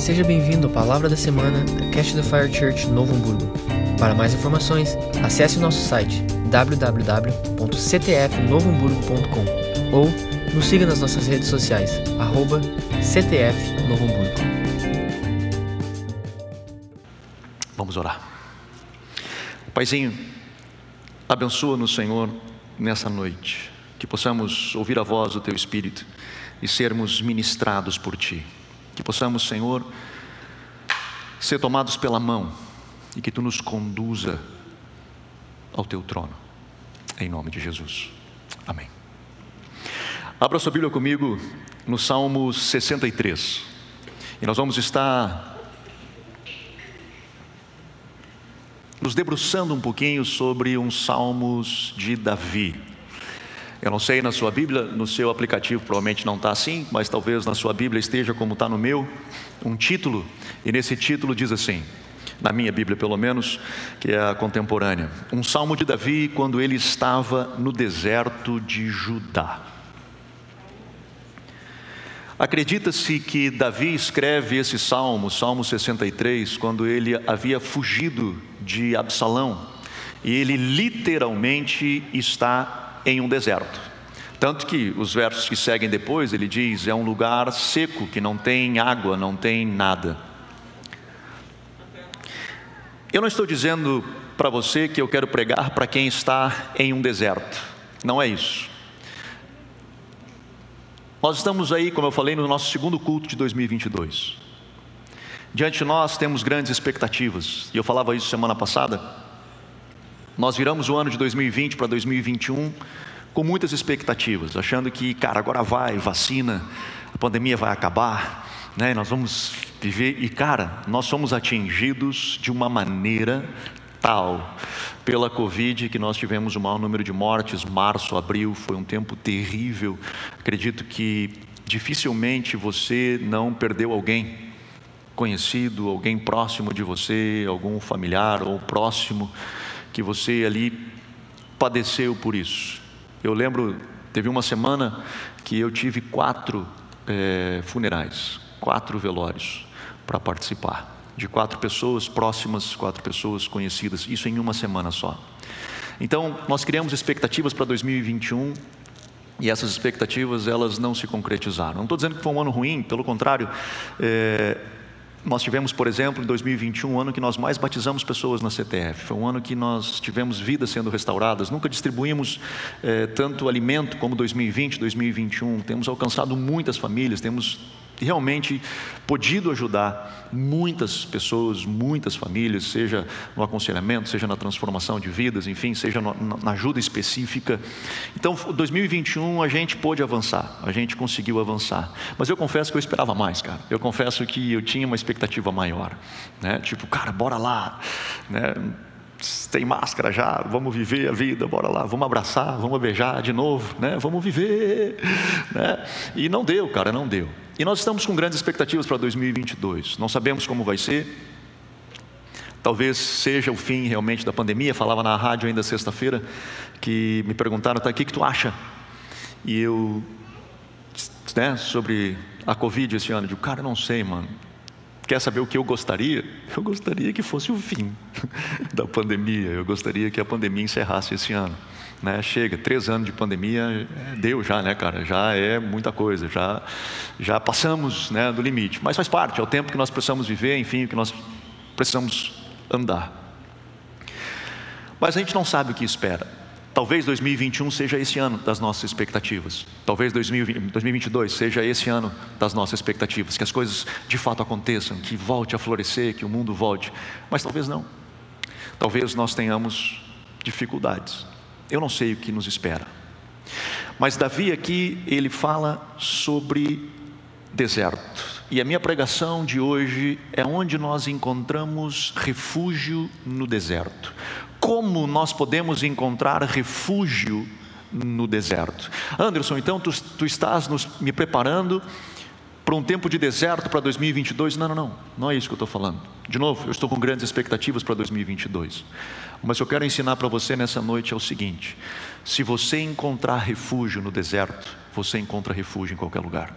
Seja bem-vindo à Palavra da Semana da Cash the Fire Church Novo Hamburgo. Para mais informações, acesse o nosso site www.ctfnovohamburgo.com ou nos siga nas nossas redes sociais, arroba. Vamos orar. Paizinho, abençoa-nos, Senhor, nessa noite, que possamos ouvir a voz do Teu Espírito e sermos ministrados por Ti. Que possamos, Senhor, ser tomados pela mão e que Tu nos conduza ao Teu trono. Em nome de Jesus. Amém. Abra sua Bíblia comigo no Salmo 63. E nós vamos estar nos debruçando um pouquinho sobre uns salmos de Davi. Eu não sei na sua Bíblia, no seu aplicativo provavelmente não está assim, mas talvez na sua Bíblia esteja como está no meu, um título, e nesse título diz assim, na minha Bíblia pelo menos, que é a contemporânea: Um salmo de Davi quando ele estava no deserto de Judá. Acredita-se que Davi escreve esse salmo, Salmo 63, quando ele havia fugido de Absalão e ele literalmente está em um deserto. Tanto que os versos que seguem depois, ele diz: é um lugar seco, que não tem água, não tem nada. Eu não estou dizendo para você que eu quero pregar para quem está em um deserto, não é isso. Nós estamos aí, como eu falei, no nosso segundo culto de 2022. Diante de nós temos grandes expectativas, e eu falava isso semana passada. Nós viramos o ano de 2020 para 2021 com muitas expectativas, achando que, cara, agora vai, vacina, a pandemia vai acabar, né? Nós vamos viver e, cara, nós somos atingidos de uma maneira tal pela Covid que nós tivemos o maior número de mortes, março, abril, foi um tempo terrível. Acredito que dificilmente você não perdeu alguém conhecido, alguém próximo de você, algum familiar ou próximo que você ali padeceu por isso. Eu lembro, teve uma semana que eu tive quatro é, funerais, quatro velórios para participar, de quatro pessoas próximas, quatro pessoas conhecidas, isso em uma semana só. Então, nós criamos expectativas para 2021 e essas expectativas elas não se concretizaram. Não estou dizendo que foi um ano ruim, pelo contrário, é, nós tivemos, por exemplo, em 2021, um ano que nós mais batizamos pessoas na CTF. Foi um ano que nós tivemos vidas sendo restauradas. Nunca distribuímos eh, tanto alimento como 2020, 2021. Temos alcançado muitas famílias, temos realmente podido ajudar muitas pessoas, muitas famílias, seja no aconselhamento, seja na transformação de vidas, enfim, seja na ajuda específica. Então, 2021 a gente pôde avançar, a gente conseguiu avançar. Mas eu confesso que eu esperava mais, cara. Eu confesso que eu tinha uma expectativa maior, né? Tipo, cara, bora lá, né? Tem máscara já, vamos viver a vida, bora lá, vamos abraçar, vamos beijar de novo, né? Vamos viver, né? E não deu, cara, não deu. E nós estamos com grandes expectativas para 2022. Não sabemos como vai ser. Talvez seja o fim realmente da pandemia. Falava na rádio ainda sexta-feira que me perguntaram, tá, o que, que tu acha? E eu, né, sobre a Covid esse ano, eu digo, cara, não sei, mano. Quer saber o que eu gostaria? Eu gostaria que fosse o fim da pandemia. Eu gostaria que a pandemia encerrasse esse ano. Né? Chega, três anos de pandemia, é, deu já, né, cara? Já é muita coisa, já, já passamos né, do limite. Mas faz parte, é o tempo que nós precisamos viver, enfim, que nós precisamos andar. Mas a gente não sabe o que espera. Talvez 2021 seja esse ano das nossas expectativas. Talvez 2022 seja esse ano das nossas expectativas. Que as coisas de fato aconteçam, que volte a florescer, que o mundo volte. Mas talvez não. Talvez nós tenhamos dificuldades. Eu não sei o que nos espera. Mas Davi aqui, ele fala sobre deserto. E a minha pregação de hoje é onde nós encontramos refúgio no deserto como nós podemos encontrar refúgio no deserto. Anderson, então tu, tu estás nos, me preparando para um tempo de deserto para 2022? Não, não, não, não é isso que eu estou falando. De novo, eu estou com grandes expectativas para 2022. Mas eu quero ensinar para você nessa noite é o seguinte: se você encontrar refúgio no deserto, você encontra refúgio em qualquer lugar.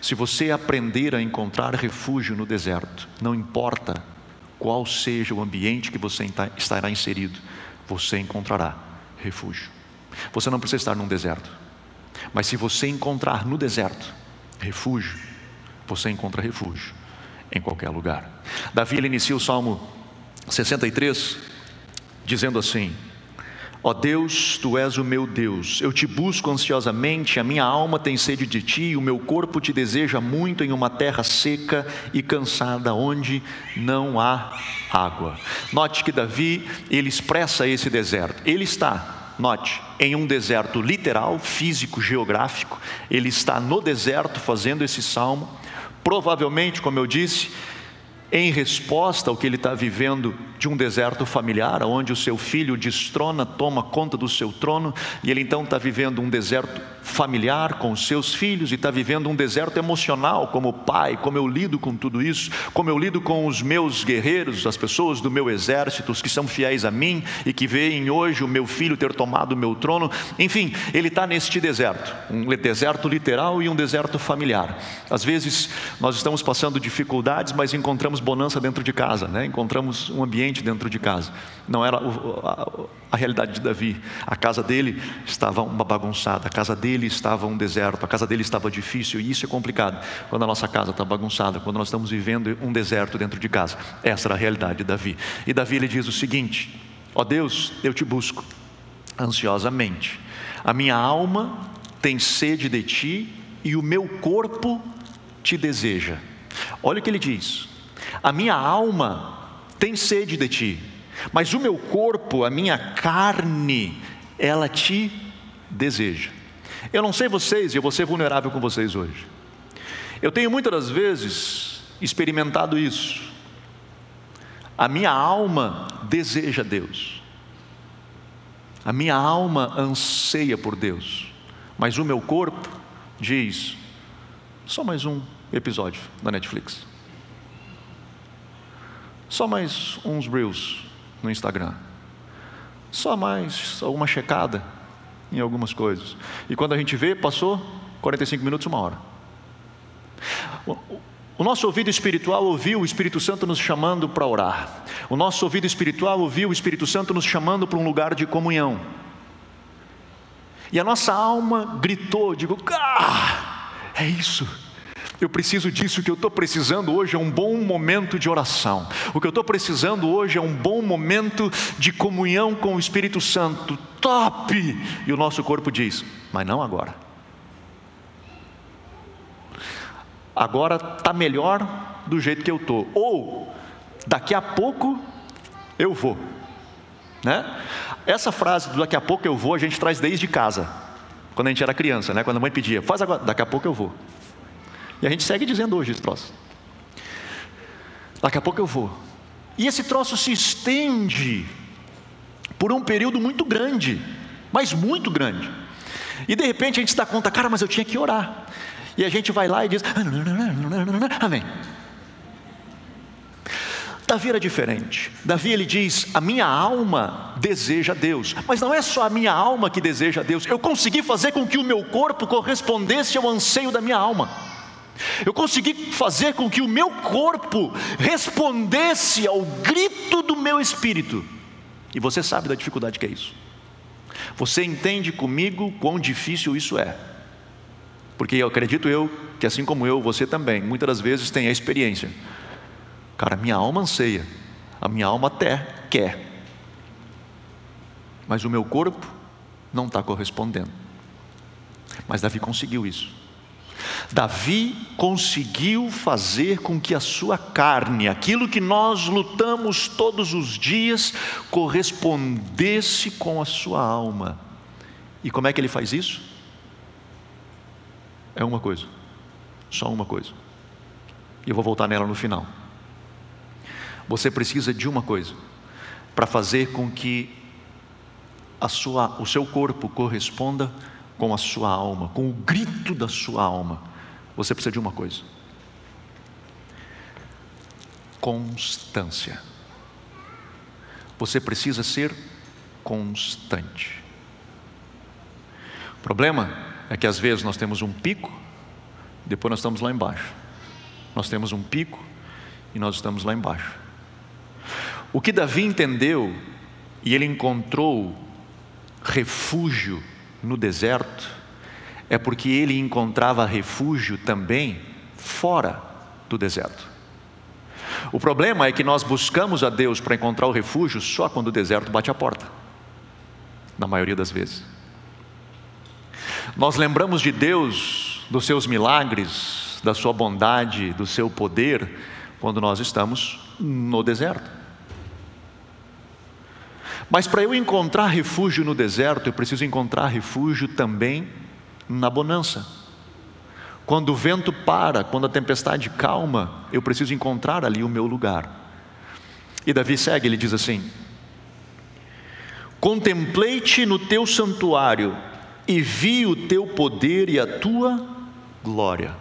Se você aprender a encontrar refúgio no deserto, não importa qual seja o ambiente que você estará inserido, você encontrará refúgio. Você não precisa estar num deserto, mas se você encontrar no deserto refúgio, você encontra refúgio em qualquer lugar. Davi inicia o Salmo 63 dizendo assim: Ó Deus, tu és o meu Deus, eu te busco ansiosamente, a minha alma tem sede de ti, o meu corpo te deseja muito em uma terra seca e cansada, onde não há água. Note que Davi, ele expressa esse deserto, ele está, note, em um deserto literal, físico, geográfico, ele está no deserto fazendo esse salmo, provavelmente, como eu disse, em resposta ao que ele está vivendo de um deserto familiar, onde o seu filho destrona, toma conta do seu trono, e ele então está vivendo um deserto familiar com os seus filhos, e está vivendo um deserto emocional como pai, como eu lido com tudo isso, como eu lido com os meus guerreiros, as pessoas do meu exército, os que são fiéis a mim e que veem hoje o meu filho ter tomado o meu trono, enfim, ele está neste deserto, um deserto literal e um deserto familiar. Às vezes nós estamos passando dificuldades, mas encontramos bonança dentro de casa, né? encontramos um ambiente dentro de casa. Não era a, a realidade de Davi. A casa dele estava uma bagunçada, a casa dele estava um deserto, a casa dele estava difícil, e isso é complicado quando a nossa casa está bagunçada, quando nós estamos vivendo um deserto dentro de casa. Essa era a realidade de Davi. E Davi ele diz o seguinte: Ó oh Deus, eu te busco ansiosamente. A minha alma tem sede de ti e o meu corpo te deseja. Olha o que ele diz: a minha alma tem sede de ti, mas o meu corpo, a minha carne, ela te deseja. Eu não sei vocês, e eu vou ser vulnerável com vocês hoje. Eu tenho muitas das vezes experimentado isso. A minha alma deseja Deus. A minha alma anseia por Deus. Mas o meu corpo diz: só mais um episódio da Netflix. Só mais uns reels no Instagram. Só mais alguma checada em algumas coisas. E quando a gente vê, passou 45 minutos, uma hora. O nosso ouvido espiritual ouviu o Espírito Santo nos chamando para orar. O nosso ouvido espiritual ouviu o Espírito Santo nos chamando para um lugar de comunhão. E a nossa alma gritou, digo, ah, é isso. Eu preciso disso. O que eu estou precisando hoje é um bom momento de oração. O que eu estou precisando hoje é um bom momento de comunhão com o Espírito Santo. Top! E o nosso corpo diz: Mas não agora. Agora está melhor do jeito que eu estou. Ou daqui a pouco eu vou. Né? Essa frase do daqui a pouco eu vou a gente traz desde casa. Quando a gente era criança, né? quando a mãe pedia, faz agora, daqui a pouco eu vou. E a gente segue dizendo hoje esse troço. Daqui a pouco eu vou. E esse troço se estende por um período muito grande, mas muito grande. E de repente a gente se dá conta, cara, mas eu tinha que orar. E a gente vai lá e diz, amém. Davi era diferente. Davi ele diz: A minha alma deseja Deus, mas não é só a minha alma que deseja Deus. Eu consegui fazer com que o meu corpo correspondesse ao anseio da minha alma. Eu consegui fazer com que o meu corpo respondesse ao grito do meu espírito. E você sabe da dificuldade que é isso. Você entende comigo quão difícil isso é. Porque eu acredito eu que assim como eu, você também, muitas das vezes tem a experiência. Cara, minha alma anseia, a minha alma até quer, mas o meu corpo não está correspondendo. Mas Davi conseguiu isso. Davi conseguiu fazer com que a sua carne, aquilo que nós lutamos todos os dias, correspondesse com a sua alma. E como é que ele faz isso? É uma coisa, só uma coisa. E eu vou voltar nela no final. Você precisa de uma coisa para fazer com que a sua, o seu corpo corresponda com a sua alma, com o grito da sua alma, você precisa de uma coisa: constância. Você precisa ser constante. O problema é que às vezes nós temos um pico depois nós estamos lá embaixo. Nós temos um pico e nós estamos lá embaixo. O que Davi entendeu e ele encontrou refúgio no deserto é porque ele encontrava refúgio também fora do deserto. O problema é que nós buscamos a Deus para encontrar o refúgio só quando o deserto bate a porta, na maioria das vezes. Nós lembramos de Deus, dos seus milagres, da sua bondade, do seu poder, quando nós estamos no deserto. Mas para eu encontrar refúgio no deserto, eu preciso encontrar refúgio também na bonança. Quando o vento para, quando a tempestade calma, eu preciso encontrar ali o meu lugar. E Davi segue, ele diz assim: Contemplei-te no teu santuário e vi o teu poder e a tua glória.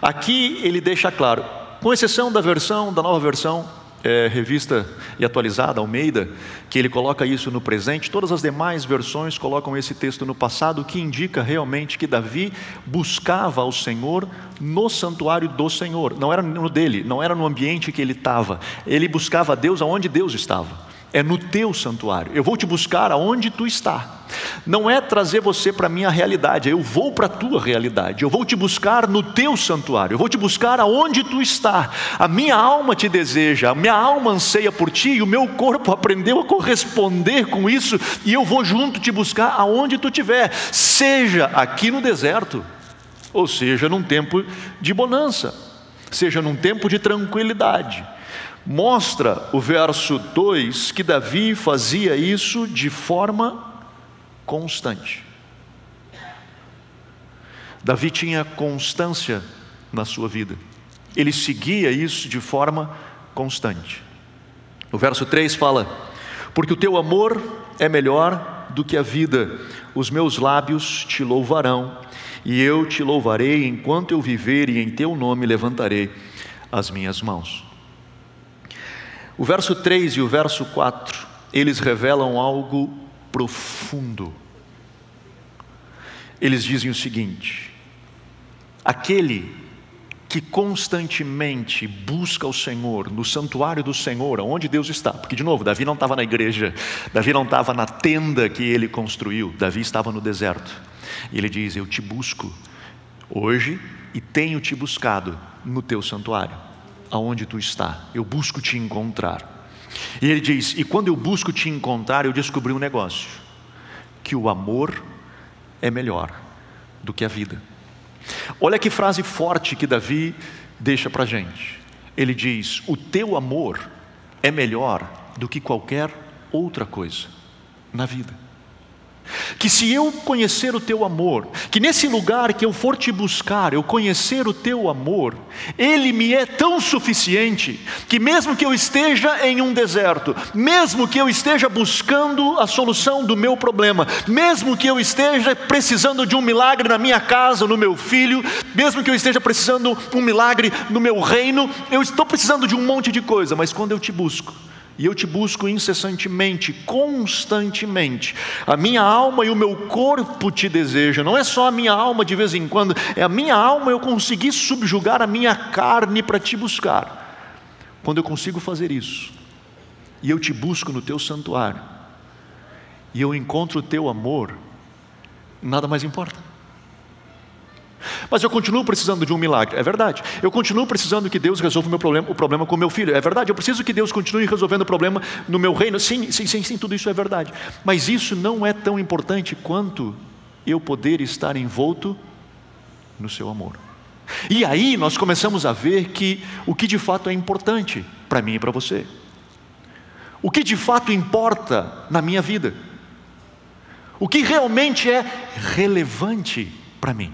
Aqui ele deixa claro, com exceção da versão, da nova versão é, revista e atualizada, Almeida, que ele coloca isso no presente, todas as demais versões colocam esse texto no passado, o que indica realmente que Davi buscava ao Senhor no santuário do Senhor, não era no dele, não era no ambiente que ele estava, ele buscava Deus aonde Deus estava é no teu santuário. Eu vou te buscar aonde tu está. Não é trazer você para a minha realidade, eu vou para a tua realidade. Eu vou te buscar no teu santuário. Eu vou te buscar aonde tu está. A minha alma te deseja, a minha alma anseia por ti e o meu corpo aprendeu a corresponder com isso e eu vou junto te buscar aonde tu estiver, seja aqui no deserto, ou seja num tempo de bonança, seja num tempo de tranquilidade Mostra o verso 2 que Davi fazia isso de forma constante. Davi tinha constância na sua vida, ele seguia isso de forma constante. O verso 3 fala: Porque o teu amor é melhor do que a vida, os meus lábios te louvarão, e eu te louvarei enquanto eu viver, e em teu nome levantarei as minhas mãos. O verso 3 e o verso 4, eles revelam algo profundo. Eles dizem o seguinte: aquele que constantemente busca o Senhor, no santuário do Senhor, onde Deus está, porque, de novo, Davi não estava na igreja, Davi não estava na tenda que ele construiu, Davi estava no deserto. E ele diz: Eu te busco hoje e tenho te buscado no teu santuário aonde tu está, eu busco te encontrar. E ele diz: E quando eu busco te encontrar, eu descobri um negócio: que o amor é melhor do que a vida. Olha que frase forte que Davi deixa para a gente. Ele diz: O teu amor é melhor do que qualquer outra coisa na vida. Que se eu conhecer o teu amor, que nesse lugar que eu for te buscar, eu conhecer o teu amor, ele me é tão suficiente, que mesmo que eu esteja em um deserto, mesmo que eu esteja buscando a solução do meu problema, mesmo que eu esteja precisando de um milagre na minha casa, no meu filho, mesmo que eu esteja precisando de um milagre no meu reino, eu estou precisando de um monte de coisa, mas quando eu te busco, e eu te busco incessantemente, constantemente. A minha alma e o meu corpo te desejam. Não é só a minha alma de vez em quando, é a minha alma eu consegui subjugar a minha carne para te buscar. Quando eu consigo fazer isso, e eu te busco no teu santuário, e eu encontro o teu amor, nada mais importa. Mas eu continuo precisando de um milagre, é verdade. Eu continuo precisando que Deus resolva o meu problema, o problema com meu filho, é verdade. Eu preciso que Deus continue resolvendo o problema no meu reino, sim, sim, sim, sim, tudo isso é verdade. Mas isso não é tão importante quanto eu poder estar envolto no seu amor. E aí nós começamos a ver que o que de fato é importante para mim e para você. O que de fato importa na minha vida. O que realmente é relevante para mim.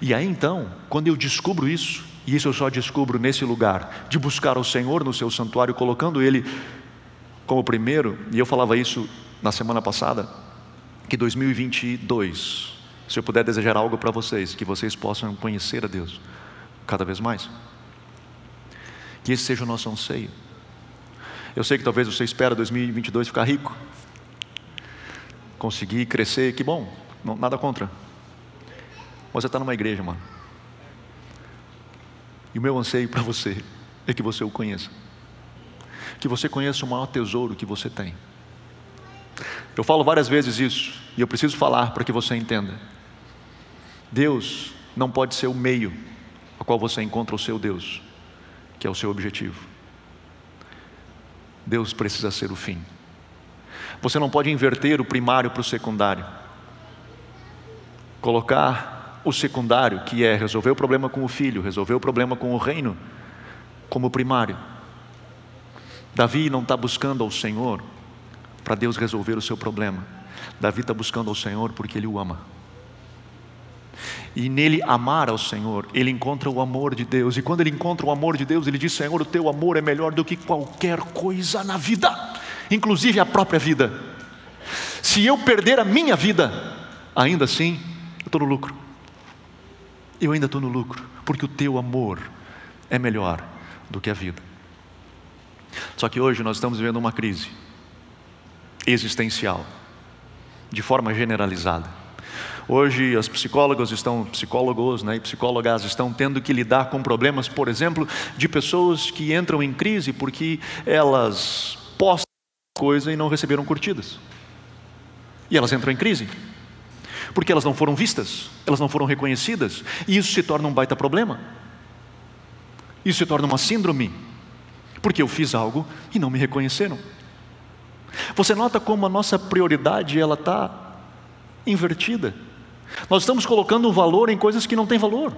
E aí então, quando eu descubro isso, e isso eu só descubro nesse lugar, de buscar o Senhor no seu santuário, colocando Ele como primeiro, e eu falava isso na semana passada, que 2022, se eu puder desejar algo para vocês, que vocês possam conhecer a Deus cada vez mais. Que esse seja o nosso anseio. Eu sei que talvez você espera 2022 ficar rico, conseguir crescer, que bom, nada contra. Você está numa igreja, mano. E o meu anseio para você é que você o conheça. Que você conheça o maior tesouro que você tem. Eu falo várias vezes isso, e eu preciso falar para que você entenda. Deus não pode ser o meio a qual você encontra o seu Deus, que é o seu objetivo. Deus precisa ser o fim. Você não pode inverter o primário para o secundário. Colocar o secundário, que é resolver o problema com o filho, resolver o problema com o reino, como primário. Davi não está buscando ao Senhor para Deus resolver o seu problema. Davi está buscando ao Senhor porque ele o ama. E nele amar ao Senhor, ele encontra o amor de Deus. E quando ele encontra o amor de Deus, ele diz: Senhor, o teu amor é melhor do que qualquer coisa na vida, inclusive a própria vida. Se eu perder a minha vida, ainda assim, eu estou no lucro. Eu ainda estou no lucro, porque o teu amor é melhor do que a vida. Só que hoje nós estamos vivendo uma crise existencial, de forma generalizada. Hoje as psicólogas estão, psicólogos né, e psicólogas estão tendo que lidar com problemas, por exemplo, de pessoas que entram em crise porque elas postam coisa e não receberam curtidas. E elas entram em crise. Porque elas não foram vistas, elas não foram reconhecidas, e isso se torna um baita problema. Isso se torna uma síndrome, porque eu fiz algo e não me reconheceram. Você nota como a nossa prioridade ela está invertida. Nós estamos colocando valor em coisas que não têm valor.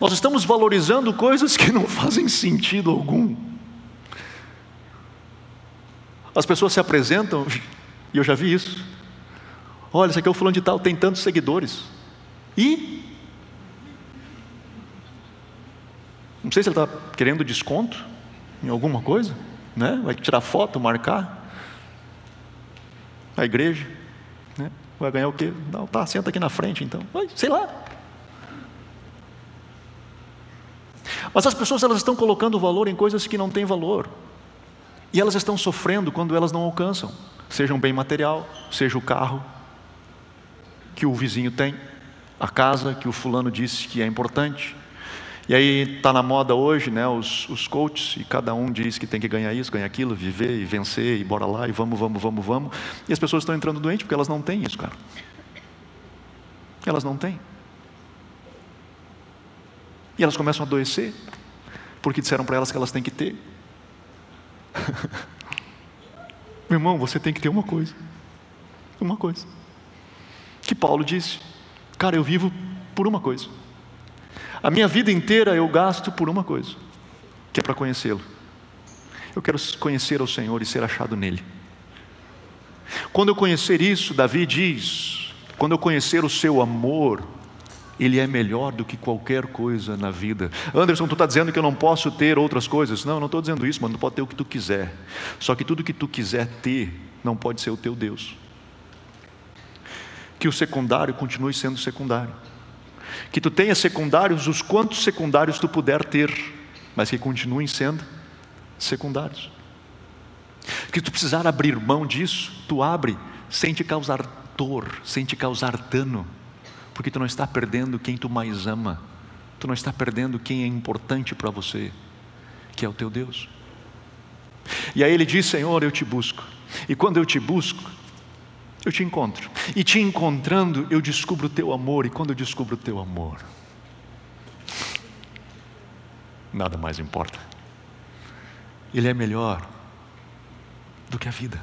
Nós estamos valorizando coisas que não fazem sentido algum. As pessoas se apresentam, e eu já vi isso. Olha, esse aqui é o fulano de tal, tem tantos seguidores. E? Não sei se ele está querendo desconto em alguma coisa, né? Vai tirar foto, marcar. A igreja, né? Vai ganhar o quê? Não, tá, senta aqui na frente então. Vai, sei lá. Mas as pessoas elas estão colocando valor em coisas que não têm valor. E elas estão sofrendo quando elas não alcançam, seja um bem material, seja o carro que o vizinho tem, a casa que o fulano disse que é importante, e aí está na moda hoje, né, os, os coaches, e cada um diz que tem que ganhar isso, ganhar aquilo, viver e vencer, e bora lá, e vamos, vamos, vamos, vamos. E as pessoas estão entrando doentes porque elas não têm isso, cara. Elas não têm. E elas começam a adoecer, porque disseram para elas que elas têm que ter. Meu irmão, você tem que ter uma coisa. Uma coisa. Que Paulo disse: Cara, eu vivo por uma coisa. A minha vida inteira eu gasto por uma coisa, que é para conhecê-lo. Eu quero conhecer o Senhor e ser achado nele. Quando eu conhecer isso, Davi diz: quando eu conhecer o seu amor, ele é melhor do que qualquer coisa na vida. Anderson, tu está dizendo que eu não posso ter outras coisas? Não, não estou dizendo isso, mas tu pode ter o que tu quiser. Só que tudo que tu quiser ter não pode ser o teu Deus. Que o secundário continue sendo secundário que tu tenha secundários os quantos secundários tu puder ter, mas que continuem sendo secundários. Que tu precisar abrir mão disso, tu abre sem te causar dor, sem te causar dano, porque tu não está perdendo quem tu mais ama, tu não está perdendo quem é importante para você, que é o teu Deus. E aí ele diz: Senhor, eu te busco, e quando eu te busco, eu te encontro. E te encontrando, eu descubro o teu amor. E quando eu descubro o teu amor, nada mais importa. Ele é melhor do que a vida.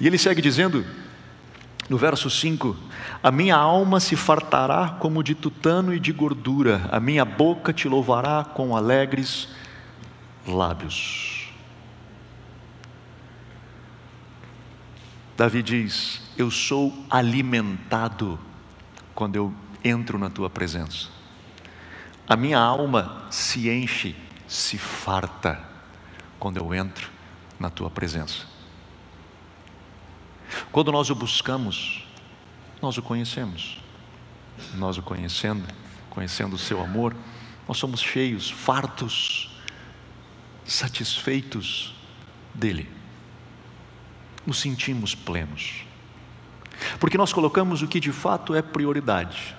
E ele segue dizendo, no verso 5: A minha alma se fartará como de tutano e de gordura, a minha boca te louvará com alegres lábios. Davi diz: Eu sou alimentado quando eu entro na tua presença. A minha alma se enche, se farta quando eu entro na tua presença. Quando nós o buscamos, nós o conhecemos. Nós o conhecendo, conhecendo o seu amor, nós somos cheios, fartos, satisfeitos dele nos sentimos plenos. Porque nós colocamos o que de fato é prioridade.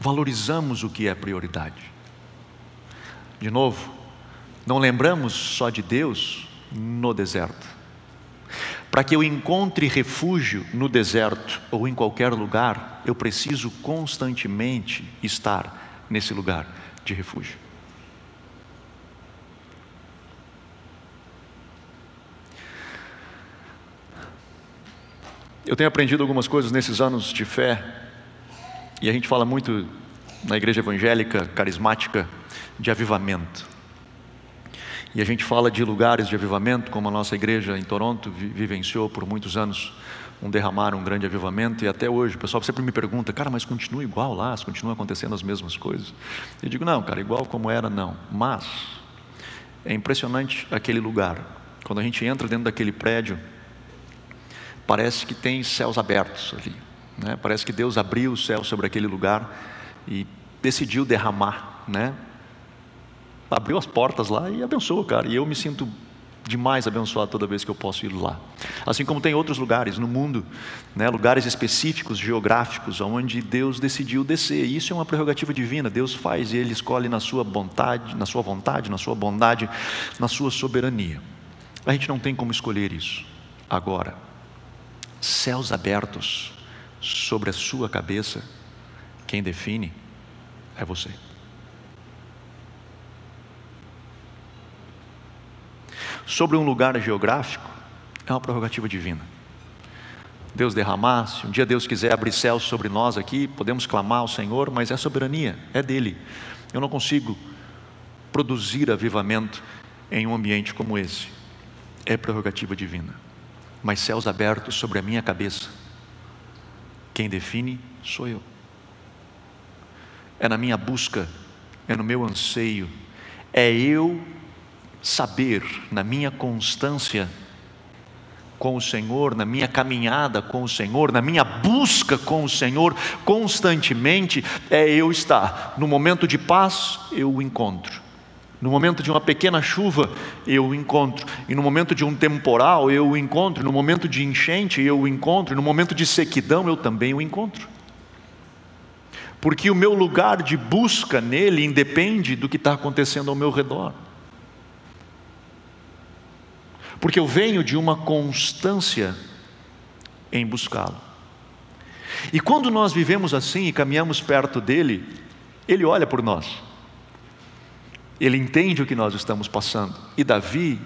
Valorizamos o que é prioridade. De novo, não lembramos só de Deus no deserto. Para que eu encontre refúgio no deserto ou em qualquer lugar, eu preciso constantemente estar nesse lugar de refúgio. Eu tenho aprendido algumas coisas nesses anos de fé, e a gente fala muito na igreja evangélica carismática de avivamento. E a gente fala de lugares de avivamento, como a nossa igreja em Toronto vivenciou por muitos anos um derramar, um grande avivamento, e até hoje o pessoal sempre me pergunta, cara, mas continua igual lá, continua acontecendo as mesmas coisas. Eu digo, não, cara, igual como era, não. Mas é impressionante aquele lugar. Quando a gente entra dentro daquele prédio, parece que tem céus abertos ali. Né? Parece que Deus abriu o céu sobre aquele lugar e decidiu derramar, né? Abriu as portas lá e abençoou, cara. E eu me sinto demais abençoado toda vez que eu posso ir lá. Assim como tem outros lugares no mundo, né, lugares específicos, geográficos, onde Deus decidiu descer. E isso é uma prerrogativa divina. Deus faz e Ele escolhe na sua vontade, na sua vontade, na sua bondade, na sua soberania. A gente não tem como escolher isso agora céus abertos sobre a sua cabeça, quem define é você. Sobre um lugar geográfico, é uma prerrogativa divina. Deus derramasse, um dia Deus quiser abrir céus sobre nós aqui, podemos clamar ao Senhor, mas é soberania, é dele. Eu não consigo produzir avivamento em um ambiente como esse. É prerrogativa divina mas céus abertos sobre a minha cabeça. Quem define sou eu. É na minha busca, é no meu anseio, é eu saber, na minha constância com o Senhor, na minha caminhada com o Senhor, na minha busca com o Senhor, constantemente, é eu estar. No momento de paz, eu o encontro. No momento de uma pequena chuva, eu o encontro. E no momento de um temporal, eu o encontro. No momento de enchente, eu o encontro. No momento de sequidão, eu também o encontro. Porque o meu lugar de busca nele independe do que está acontecendo ao meu redor. Porque eu venho de uma constância em buscá-lo. E quando nós vivemos assim e caminhamos perto dele, ele olha por nós. Ele entende o que nós estamos passando. E Davi,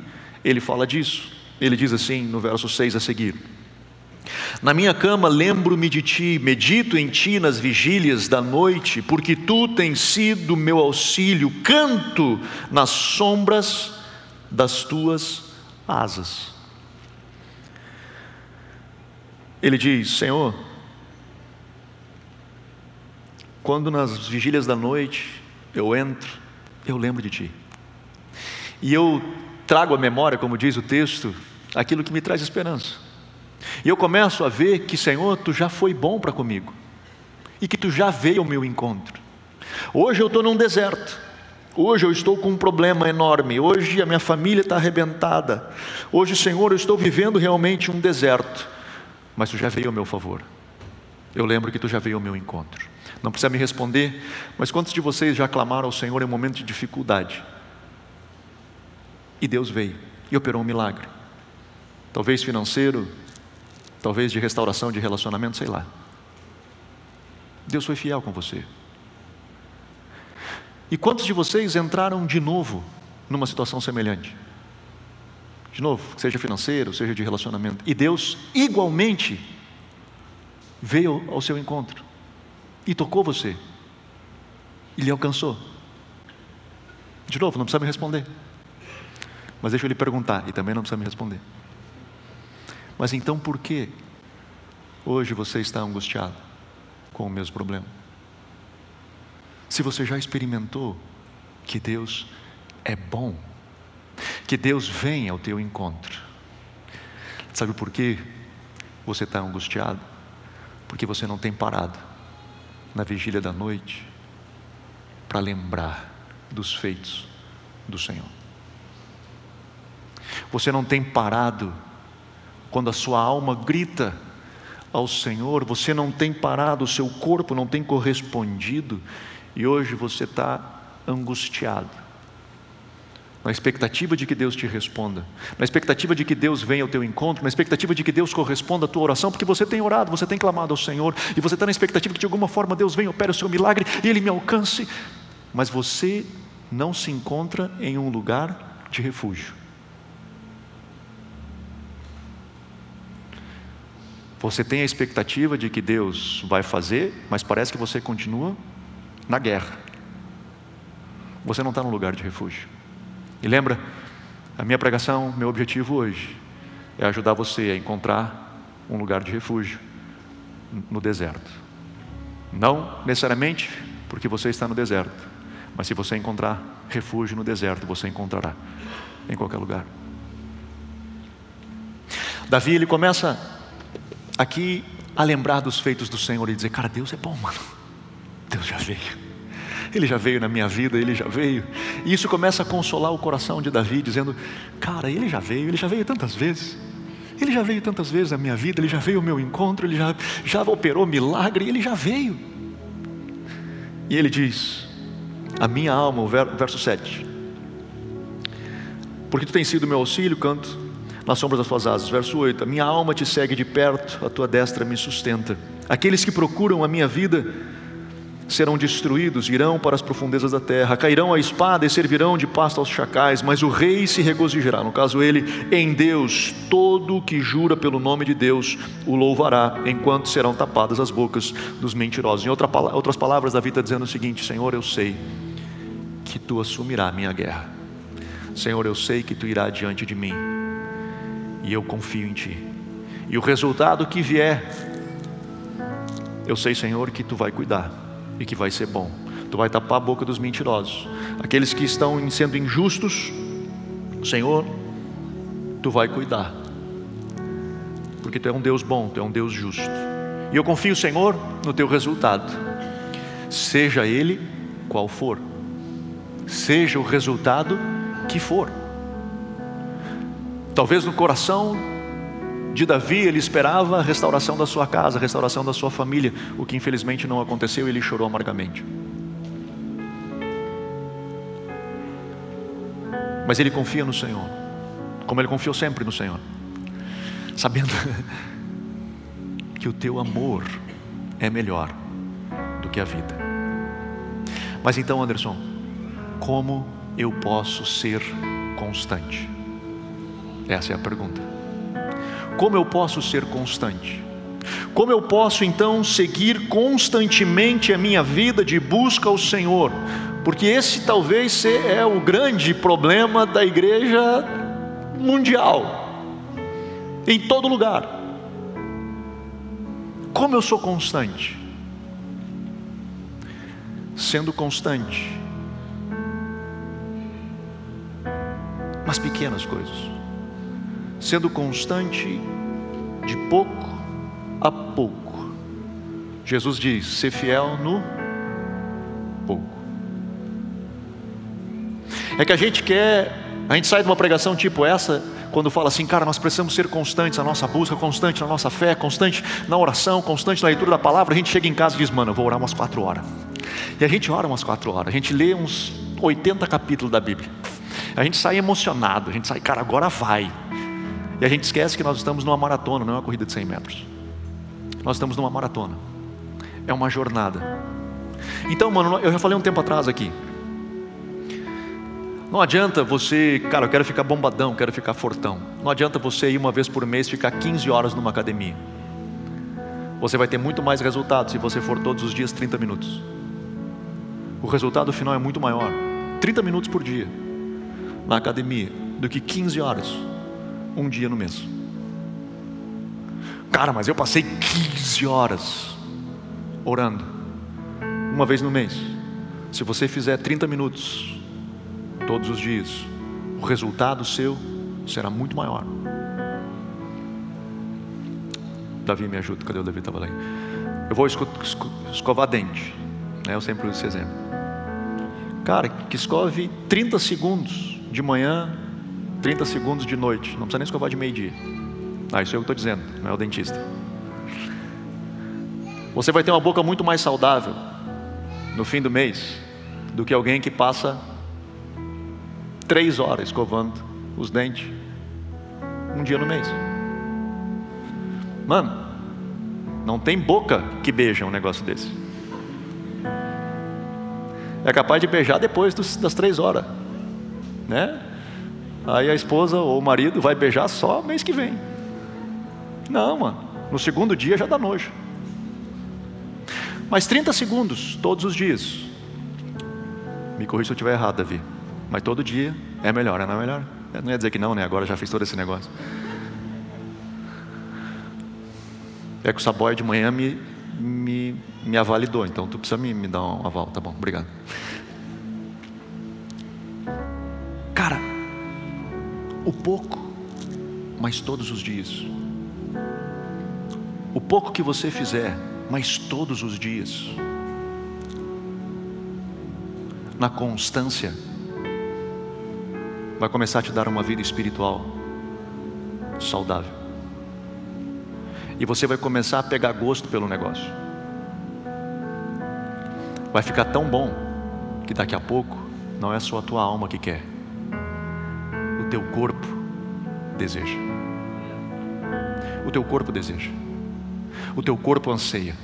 ele fala disso. Ele diz assim no verso 6 a seguir: Na minha cama lembro-me de ti, medito em ti nas vigílias da noite, porque tu tens sido meu auxílio, canto nas sombras das tuas asas. Ele diz: Senhor, quando nas vigílias da noite eu entro eu lembro de ti. E eu trago à memória, como diz o texto, aquilo que me traz esperança. E eu começo a ver que, Senhor, tu já foi bom para comigo. E que tu já veio ao meu encontro. Hoje eu estou num deserto. Hoje eu estou com um problema enorme. Hoje a minha família está arrebentada. Hoje, Senhor, eu estou vivendo realmente um deserto. Mas tu já veio ao meu favor. Eu lembro que tu já veio ao meu encontro. Não precisa me responder, mas quantos de vocês já clamaram ao Senhor em um momento de dificuldade? E Deus veio e operou um milagre. Talvez financeiro, talvez de restauração de relacionamento, sei lá. Deus foi fiel com você. E quantos de vocês entraram de novo numa situação semelhante? De novo, seja financeiro, seja de relacionamento. E Deus igualmente veio ao seu encontro e tocou você, e lhe alcançou. De novo, não precisa me responder. Mas deixa eu lhe perguntar, e também não precisa me responder. Mas então por que hoje você está angustiado com o mesmo problema? Se você já experimentou que Deus é bom, que Deus vem ao teu encontro, sabe por que você está angustiado? Porque você não tem parado na vigília da noite para lembrar dos feitos do Senhor. Você não tem parado quando a sua alma grita ao Senhor, você não tem parado, o seu corpo não tem correspondido, e hoje você está angustiado, na expectativa de que Deus te responda, na expectativa de que Deus venha ao teu encontro, na expectativa de que Deus corresponda à tua oração, porque você tem orado, você tem clamado ao Senhor, e você está na expectativa que de alguma forma Deus venha, opere o seu milagre e Ele me alcance, mas você não se encontra em um lugar de refúgio. Você tem a expectativa de que Deus vai fazer, mas parece que você continua na guerra. Você não está num lugar de refúgio. E lembra, a minha pregação, meu objetivo hoje é ajudar você a encontrar um lugar de refúgio no deserto. Não necessariamente porque você está no deserto, mas se você encontrar refúgio no deserto, você encontrará em qualquer lugar. Davi ele começa aqui a lembrar dos feitos do Senhor e dizer: Cara, Deus é bom, mano. Deus já veio. Ele já veio na minha vida, ele já veio. E isso começa a consolar o coração de Davi, dizendo: Cara, ele já veio, ele já veio tantas vezes. Ele já veio tantas vezes na minha vida, ele já veio ao meu encontro, ele já, já operou milagre, ele já veio. E ele diz: A minha alma, o verso 7. Porque tu tens sido meu auxílio, canto nas sombras das tuas asas. Verso 8: A minha alma te segue de perto, a tua destra me sustenta. Aqueles que procuram a minha vida serão destruídos, irão para as profundezas da terra, cairão a espada e servirão de pasto aos chacais, mas o rei se regozijará, no caso ele, em Deus, todo que jura pelo nome de Deus o louvará, enquanto serão tapadas as bocas dos mentirosos. Em outra, outras palavras, Davi está dizendo o seguinte: Senhor, eu sei que tu assumirá a minha guerra, Senhor, eu sei que tu irá diante de mim e eu confio em Ti. E o resultado que vier, eu sei, Senhor, que Tu vai cuidar e que vai ser bom. Tu vai tapar a boca dos mentirosos, aqueles que estão sendo injustos, Senhor, Tu vai cuidar, porque Tu é um Deus bom, Tu é um Deus justo. E eu confio, Senhor, no Teu resultado, seja ele qual for, seja o resultado que for. Talvez no coração de Davi ele esperava a restauração da sua casa, a restauração da sua família, o que infelizmente não aconteceu e ele chorou amargamente. Mas ele confia no Senhor, como ele confiou sempre no Senhor, sabendo que o teu amor é melhor do que a vida. Mas então, Anderson, como eu posso ser constante? Essa é a pergunta. Como eu posso ser constante? Como eu posso então seguir constantemente a minha vida de busca ao Senhor? Porque esse talvez é o grande problema da igreja mundial, em todo lugar. Como eu sou constante? Sendo constante nas pequenas coisas sendo constante de pouco a pouco. Jesus diz: ser fiel no pouco. É que a gente quer, a gente sai de uma pregação tipo essa, quando fala assim, cara, nós precisamos ser constantes na nossa busca, constante na nossa fé, constante na oração, constante na leitura da palavra. A gente chega em casa e diz, mano, eu vou orar umas quatro horas. E a gente ora umas quatro horas, a gente lê uns 80 capítulos da Bíblia. A gente sai emocionado, a gente sai, cara, agora vai. E a gente esquece que nós estamos numa maratona, não é uma corrida de 100 metros. Nós estamos numa maratona. É uma jornada. Então, mano, eu já falei um tempo atrás aqui. Não adianta você, cara, eu quero ficar bombadão, quero ficar fortão. Não adianta você ir uma vez por mês ficar 15 horas numa academia. Você vai ter muito mais resultado se você for todos os dias 30 minutos. O resultado final é muito maior. 30 minutos por dia na academia do que 15 horas um dia no mês. Cara, mas eu passei 15 horas orando, uma vez no mês. Se você fizer 30 minutos todos os dias, o resultado seu será muito maior. Davi me ajuda, cadê o Davi? Estava lá. Eu vou escovar dente, né? eu sempre uso esse exemplo. Cara, que escove 30 segundos de manhã 30 segundos de noite, não precisa nem escovar de meio-dia. Ah, isso é o que eu estou dizendo, não é o dentista. Você vai ter uma boca muito mais saudável no fim do mês do que alguém que passa três horas escovando os dentes um dia no mês. Mano, não tem boca que beija um negócio desse. É capaz de beijar depois dos, das três horas, né? Aí a esposa ou o marido vai beijar só mês que vem. Não, mano. No segundo dia já dá nojo. Mas 30 segundos, todos os dias. Me corrija se eu estiver errado, Davi. Mas todo dia é melhor, não é melhor? Não ia dizer que não, né? Agora já fiz todo esse negócio. É que o Saboia de manhã me, me, me avalidou, então tu precisa me, me dar um aval, tá bom, obrigado. O pouco, mas todos os dias. O pouco que você fizer, mas todos os dias. Na constância, vai começar a te dar uma vida espiritual saudável. E você vai começar a pegar gosto pelo negócio. Vai ficar tão bom que daqui a pouco não é só a tua alma que quer, teu corpo deseja. O teu corpo deseja. O teu corpo anseia.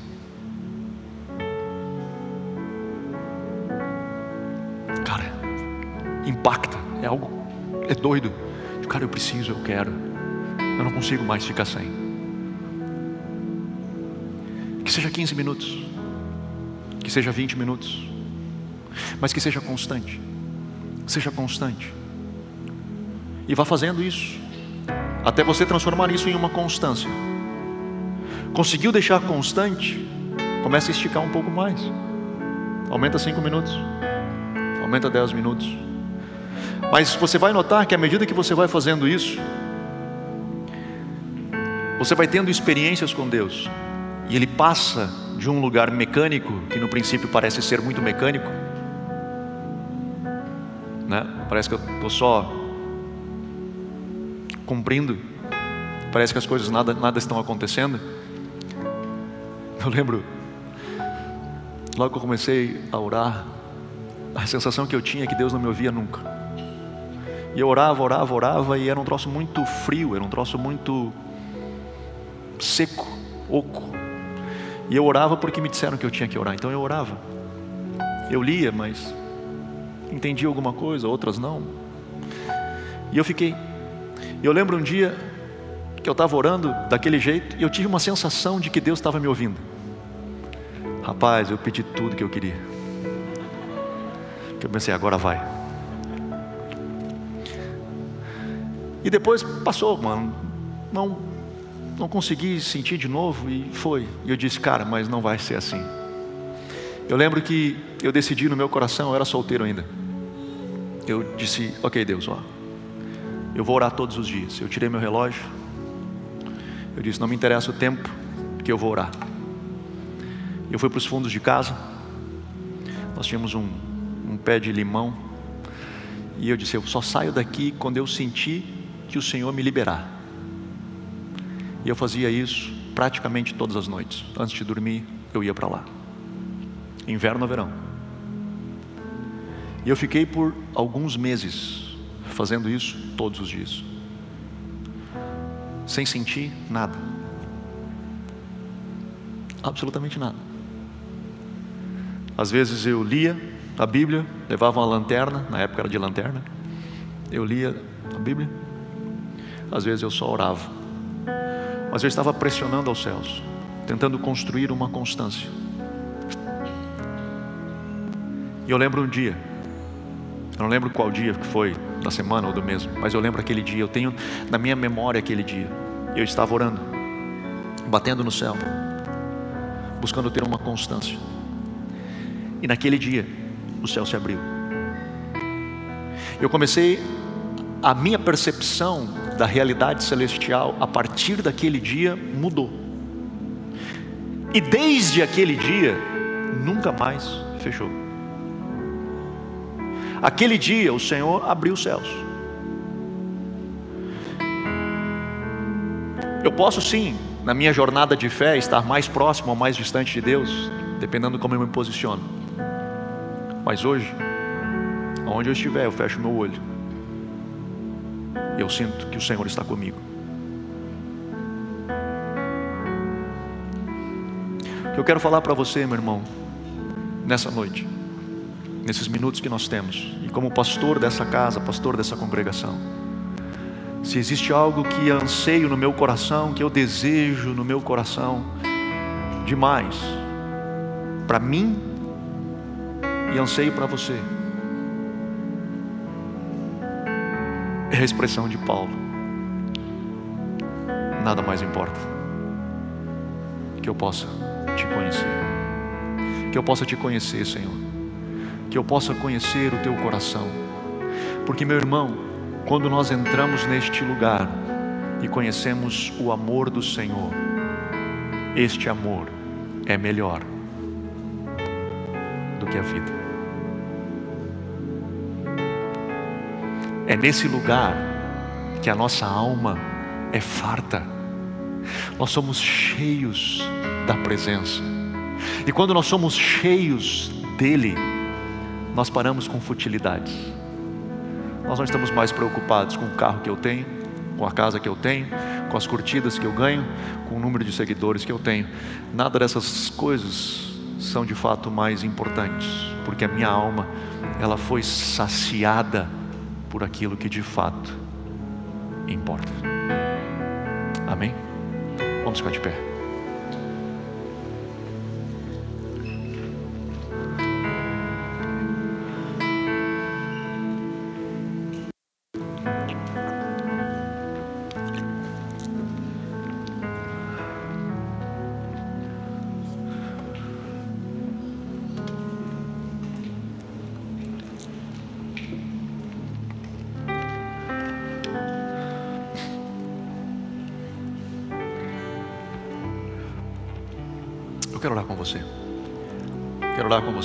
Cara, impacta, é algo é doido. Cara, eu preciso, eu quero. Eu não consigo mais ficar sem. Que seja 15 minutos, que seja 20 minutos, mas que seja constante. Seja constante. E vá fazendo isso, até você transformar isso em uma constância. Conseguiu deixar constante? Comece a esticar um pouco mais. Aumenta 5 minutos, aumenta 10 minutos. Mas você vai notar que à medida que você vai fazendo isso, você vai tendo experiências com Deus, e Ele passa de um lugar mecânico, que no princípio parece ser muito mecânico, né? parece que eu estou só cumprindo, parece que as coisas nada, nada estão acontecendo. Eu lembro, logo que eu comecei a orar, a sensação que eu tinha é que Deus não me ouvia nunca. E eu orava, orava, orava, e era um troço muito frio, era um troço muito seco, oco. E eu orava porque me disseram que eu tinha que orar, então eu orava. Eu lia, mas entendia alguma coisa, outras não. E eu fiquei. E eu lembro um dia que eu estava orando daquele jeito e eu tive uma sensação de que Deus estava me ouvindo. Rapaz, eu pedi tudo que eu queria. Que eu pensei, agora vai. E depois passou, mano. Não, não consegui sentir de novo e foi. E eu disse, cara, mas não vai ser assim. Eu lembro que eu decidi no meu coração, eu era solteiro ainda. Eu disse, ok, Deus, ó, eu vou orar todos os dias. Eu tirei meu relógio. Eu disse, não me interessa o tempo que eu vou orar. Eu fui para os fundos de casa. Nós tínhamos um, um pé de limão. E eu disse, eu só saio daqui quando eu sentir que o Senhor me liberar. E eu fazia isso praticamente todas as noites. Antes de dormir, eu ia para lá. Inverno ou verão. E eu fiquei por alguns meses fazendo isso todos os dias. Sem sentir nada. Absolutamente nada. Às vezes eu lia a Bíblia, levava uma lanterna, na época era de lanterna. Eu lia a Bíblia às vezes eu só orava, mas eu estava pressionando aos céus, tentando construir uma constância. E eu lembro um dia, eu não lembro qual dia que foi, da semana ou do mês, mas eu lembro aquele dia, eu tenho na minha memória aquele dia. Eu estava orando, batendo no céu, buscando ter uma constância. E naquele dia, o céu se abriu. Eu comecei a minha percepção da realidade celestial a partir daquele dia mudou. E desde aquele dia nunca mais fechou. Aquele dia o Senhor abriu os céus. Eu posso sim na minha jornada de fé, estar mais próximo ou mais distante de Deus, dependendo de como eu me posiciono. Mas hoje, aonde eu estiver, eu fecho meu olho. Eu sinto que o Senhor está comigo. Eu quero falar para você, meu irmão, nessa noite, nesses minutos que nós temos, e como pastor dessa casa, pastor dessa congregação, se existe algo que anseio no meu coração, que eu desejo no meu coração demais, para mim e anseio para você, é a expressão de Paulo. Nada mais importa que eu possa te conhecer. Que eu possa te conhecer, Senhor. Que eu possa conhecer o teu coração. Porque, meu irmão, quando nós entramos neste lugar e conhecemos o amor do Senhor, este amor é melhor do que a vida. É nesse lugar que a nossa alma é farta. Nós somos cheios da presença. E quando nós somos cheios dele, nós paramos com futilidades. Nós não estamos mais preocupados com o carro que eu tenho, com a casa que eu tenho, com as curtidas que eu ganho, com o número de seguidores que eu tenho. Nada dessas coisas são de fato mais importantes, porque a minha alma, ela foi saciada por aquilo que de fato importa. Amém? Vamos ficar de pé.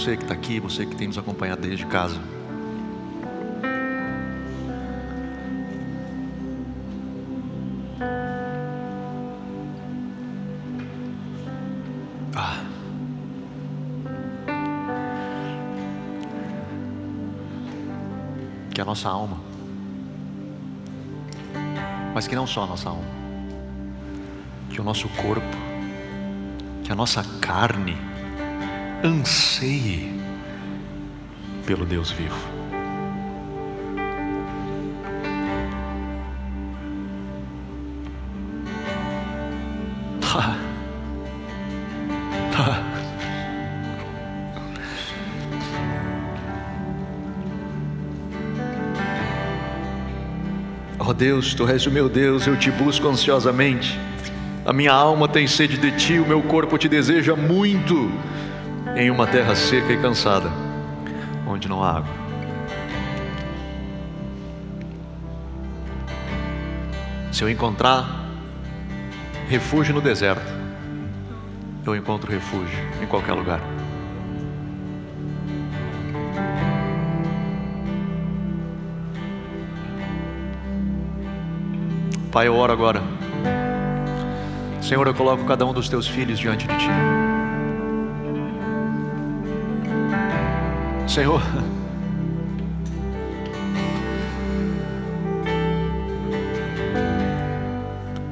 Você que está aqui, você que tem nos acompanhado desde casa. Ah. Que a nossa alma, mas que não só a nossa alma, que o nosso corpo, que a nossa carne anseie pelo Deus vivo. Tá. Tá. Ó oh Deus, tu és o meu Deus, eu te busco ansiosamente. A minha alma tem sede de ti, o meu corpo te deseja muito em uma terra seca e cansada, onde não há água. Se eu encontrar refúgio no deserto, eu encontro refúgio em qualquer lugar. Pai, eu oro agora. Senhor, eu coloco cada um dos teus filhos diante de ti. Senhor,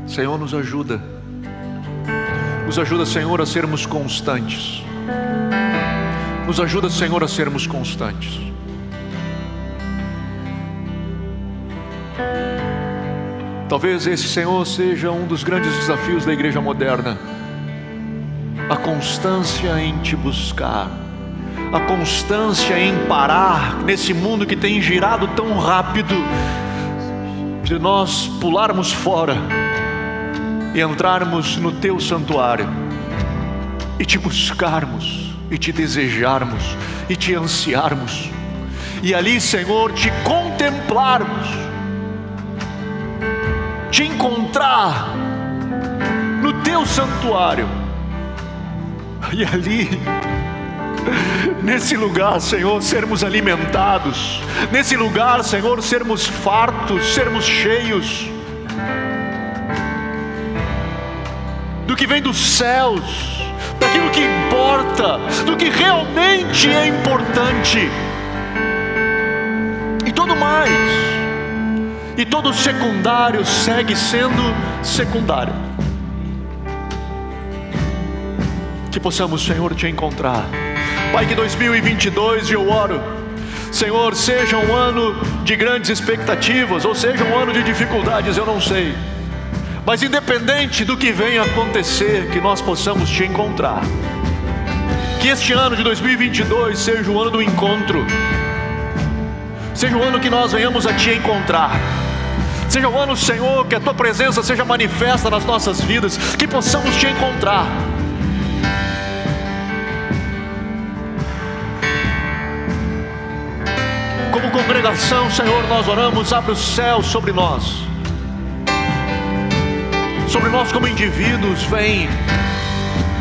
Senhor, nos ajuda, nos ajuda, Senhor, a sermos constantes, nos ajuda, Senhor, a sermos constantes. Talvez esse, Senhor, seja um dos grandes desafios da igreja moderna, a constância em te buscar a constância em parar nesse mundo que tem girado tão rápido, de nós pularmos fora e entrarmos no teu santuário e te buscarmos e te desejarmos e te ansiarmos e ali, Senhor, te contemplarmos, te encontrar no teu santuário e ali Nesse lugar, Senhor, sermos alimentados. Nesse lugar, Senhor, sermos fartos, sermos cheios. do que vem dos céus, daquilo que importa, do que realmente é importante. E tudo mais, e todo secundário segue sendo secundário. Que possamos, Senhor, te encontrar. Pai, que 2022 eu oro Senhor, seja um ano de grandes expectativas, ou seja um ano de dificuldades, eu não sei. Mas independente do que venha acontecer, que nós possamos te encontrar. Que este ano de 2022 seja o ano do encontro. Seja o ano que nós venhamos a te encontrar. Seja o ano, Senhor, que a tua presença seja manifesta nas nossas vidas, que possamos te encontrar. Senhor, nós oramos, abre o céu sobre nós, sobre nós como indivíduos, vem,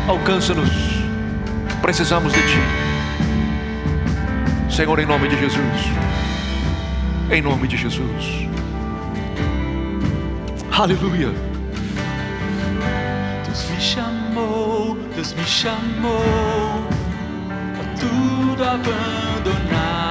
alcança-nos, precisamos de Ti, Senhor, em nome de Jesus, em nome de Jesus, aleluia. Deus me chamou, Deus me chamou, a tudo abandonar.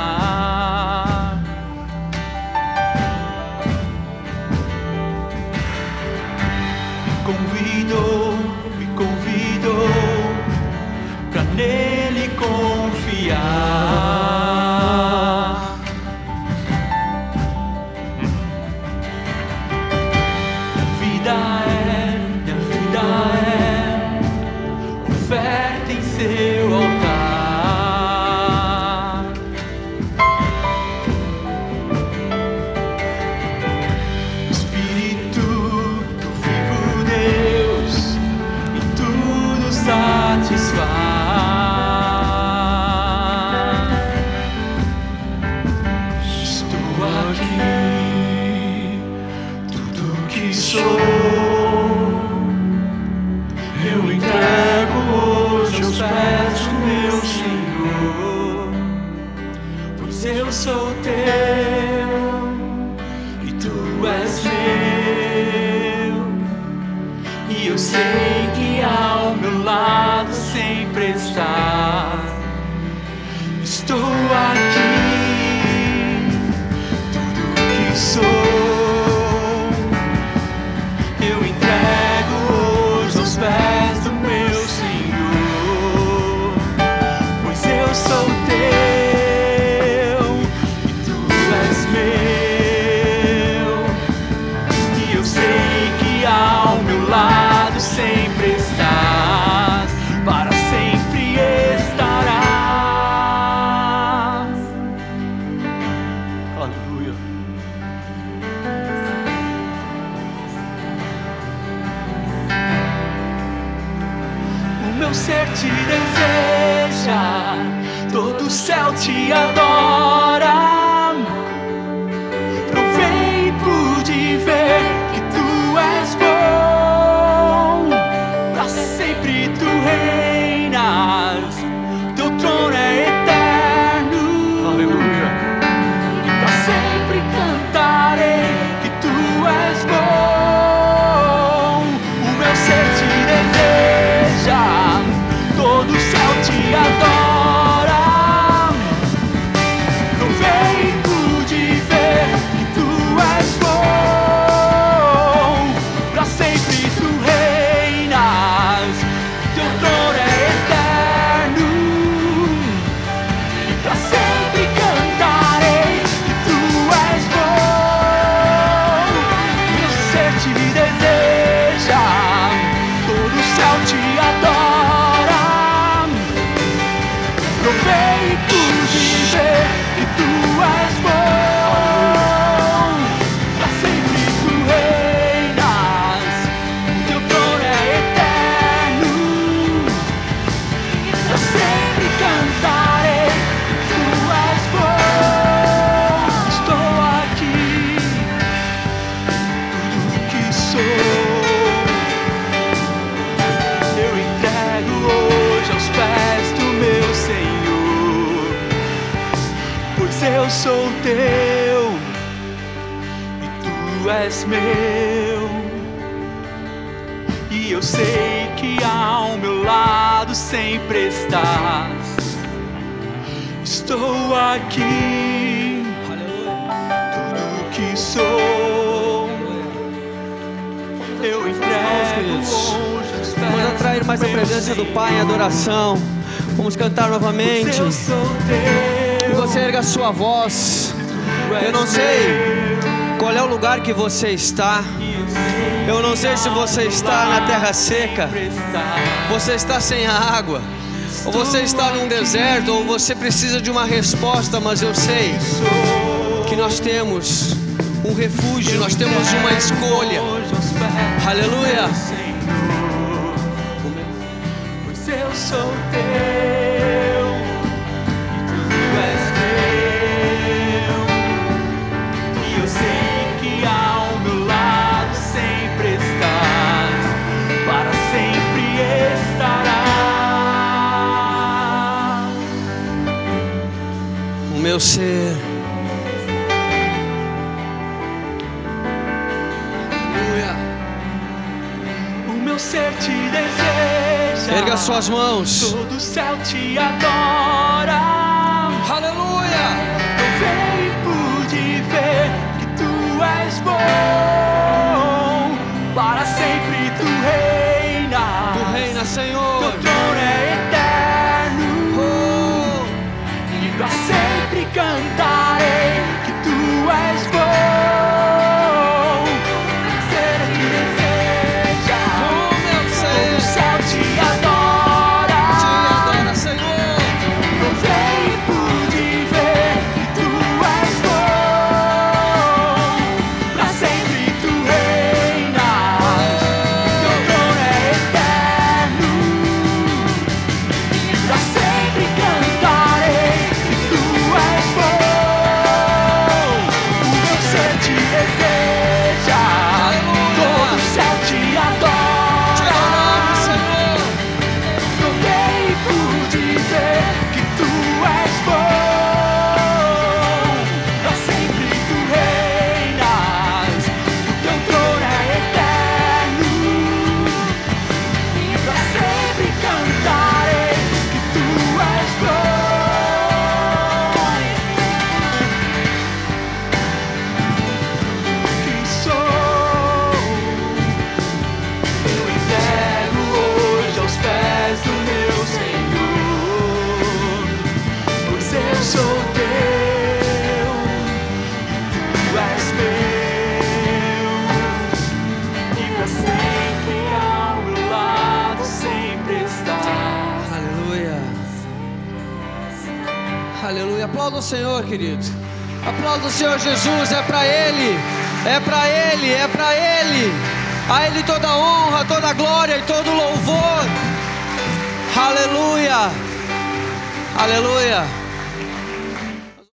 E Você erga sua voz. Eu não sei qual é o lugar que você está. Eu não sei se você está na terra seca, você está sem água, ou você está num deserto, ou você precisa de uma resposta, mas eu sei que nós temos um refúgio, nós temos uma escolha. Aleluia! Pois eu sou teu. ser. Aleluia. O meu ser te deseja. Erga suas mãos. Todo o céu te adora. Aleluia. Eu venho pude ver que tu és bom.